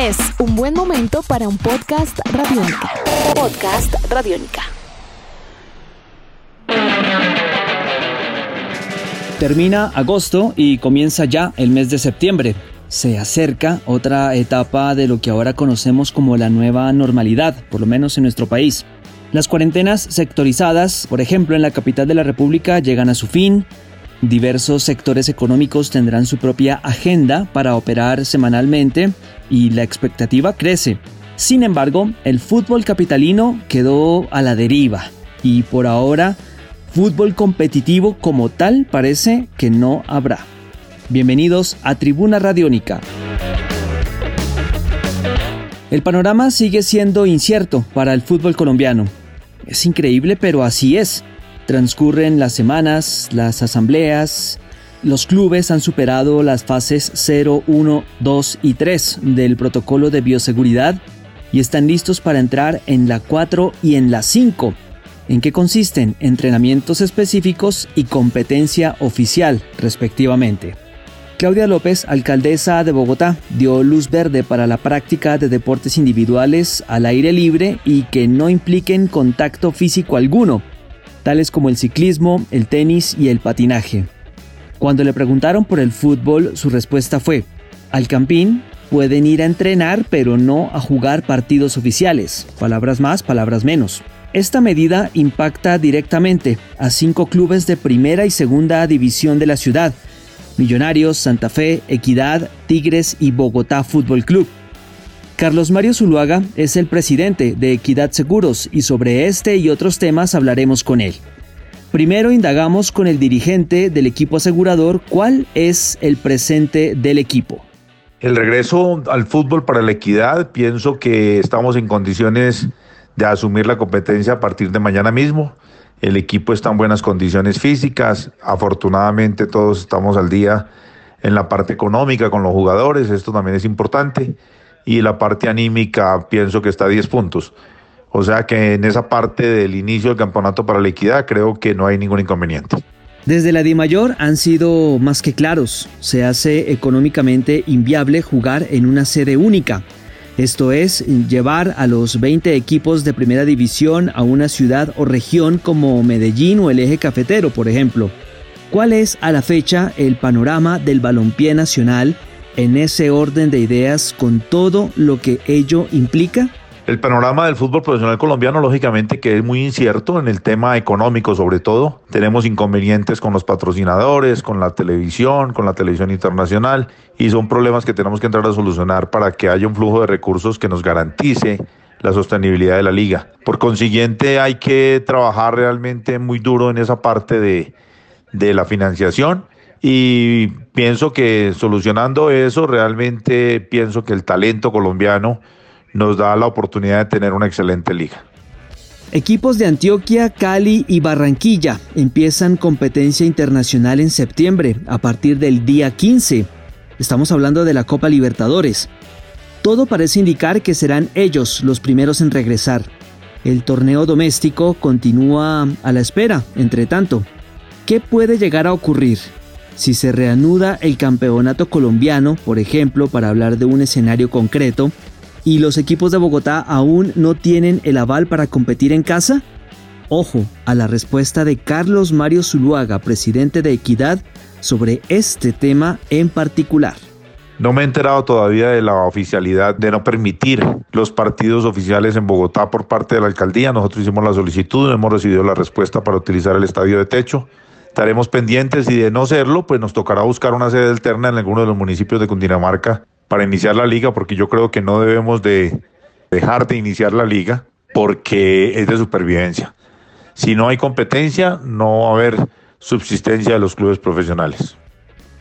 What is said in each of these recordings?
Es un buen momento para un podcast radiónica. Podcast radiónica. Termina agosto y comienza ya el mes de septiembre. Se acerca otra etapa de lo que ahora conocemos como la nueva normalidad, por lo menos en nuestro país. Las cuarentenas sectorizadas, por ejemplo en la capital de la República, llegan a su fin. Diversos sectores económicos tendrán su propia agenda para operar semanalmente y la expectativa crece. Sin embargo, el fútbol capitalino quedó a la deriva y por ahora fútbol competitivo como tal parece que no habrá. Bienvenidos a Tribuna Radiónica. El panorama sigue siendo incierto para el fútbol colombiano. Es increíble, pero así es. Transcurren las semanas, las asambleas, los clubes han superado las fases 0, 1, 2 y 3 del protocolo de bioseguridad y están listos para entrar en la 4 y en la 5. ¿En qué consisten? Entrenamientos específicos y competencia oficial, respectivamente. Claudia López, alcaldesa de Bogotá, dio luz verde para la práctica de deportes individuales al aire libre y que no impliquen contacto físico alguno, tales como el ciclismo, el tenis y el patinaje. Cuando le preguntaron por el fútbol, su respuesta fue, al campín pueden ir a entrenar pero no a jugar partidos oficiales, palabras más, palabras menos. Esta medida impacta directamente a cinco clubes de primera y segunda división de la ciudad, Millonarios, Santa Fe, Equidad, Tigres y Bogotá Fútbol Club. Carlos Mario Zuluaga es el presidente de Equidad Seguros y sobre este y otros temas hablaremos con él. Primero indagamos con el dirigente del equipo asegurador cuál es el presente del equipo. El regreso al fútbol para la equidad, pienso que estamos en condiciones de asumir la competencia a partir de mañana mismo. El equipo está en buenas condiciones físicas. Afortunadamente todos estamos al día en la parte económica con los jugadores. Esto también es importante. Y la parte anímica pienso que está a 10 puntos. O sea que en esa parte del inicio del campeonato para la equidad creo que no hay ningún inconveniente. Desde la Mayor han sido más que claros. Se hace económicamente inviable jugar en una sede única. Esto es, llevar a los 20 equipos de primera división a una ciudad o región como Medellín o el eje cafetero, por ejemplo. ¿Cuál es a la fecha el panorama del balompié nacional en ese orden de ideas con todo lo que ello implica? El panorama del fútbol profesional colombiano, lógicamente, que es muy incierto en el tema económico, sobre todo. Tenemos inconvenientes con los patrocinadores, con la televisión, con la televisión internacional, y son problemas que tenemos que entrar a solucionar para que haya un flujo de recursos que nos garantice la sostenibilidad de la liga. Por consiguiente, hay que trabajar realmente muy duro en esa parte de, de la financiación. Y pienso que solucionando eso, realmente pienso que el talento colombiano nos da la oportunidad de tener una excelente liga. Equipos de Antioquia, Cali y Barranquilla empiezan competencia internacional en septiembre, a partir del día 15. Estamos hablando de la Copa Libertadores. Todo parece indicar que serán ellos los primeros en regresar. El torneo doméstico continúa a la espera, entre tanto. ¿Qué puede llegar a ocurrir? Si se reanuda el campeonato colombiano, por ejemplo, para hablar de un escenario concreto, y los equipos de Bogotá aún no tienen el aval para competir en casa? Ojo a la respuesta de Carlos Mario Zuluaga, presidente de Equidad, sobre este tema en particular. No me he enterado todavía de la oficialidad de no permitir los partidos oficiales en Bogotá por parte de la alcaldía. Nosotros hicimos la solicitud, hemos recibido la respuesta para utilizar el estadio de techo. Estaremos pendientes y de no serlo, pues nos tocará buscar una sede alterna en alguno de los municipios de Cundinamarca para iniciar la liga, porque yo creo que no debemos de dejar de iniciar la liga porque es de supervivencia. Si no hay competencia, no va a haber subsistencia de los clubes profesionales.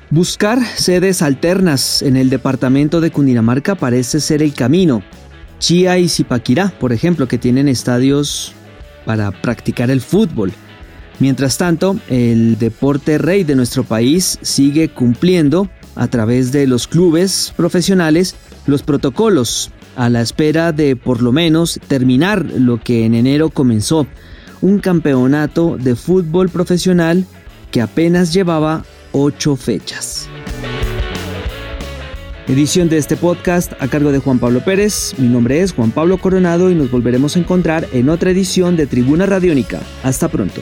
Buscar sedes alternas en el departamento de Cundinamarca parece ser el camino. Chía y Zipaquirá, por ejemplo, que tienen estadios para practicar el fútbol. Mientras tanto, el deporte rey de nuestro país sigue cumpliendo a través de los clubes profesionales los protocolos a la espera de por lo menos terminar lo que en enero comenzó, un campeonato de fútbol profesional que apenas llevaba ocho fechas. Edición de este podcast a cargo de Juan Pablo Pérez. Mi nombre es Juan Pablo Coronado y nos volveremos a encontrar en otra edición de Tribuna Radiónica. Hasta pronto.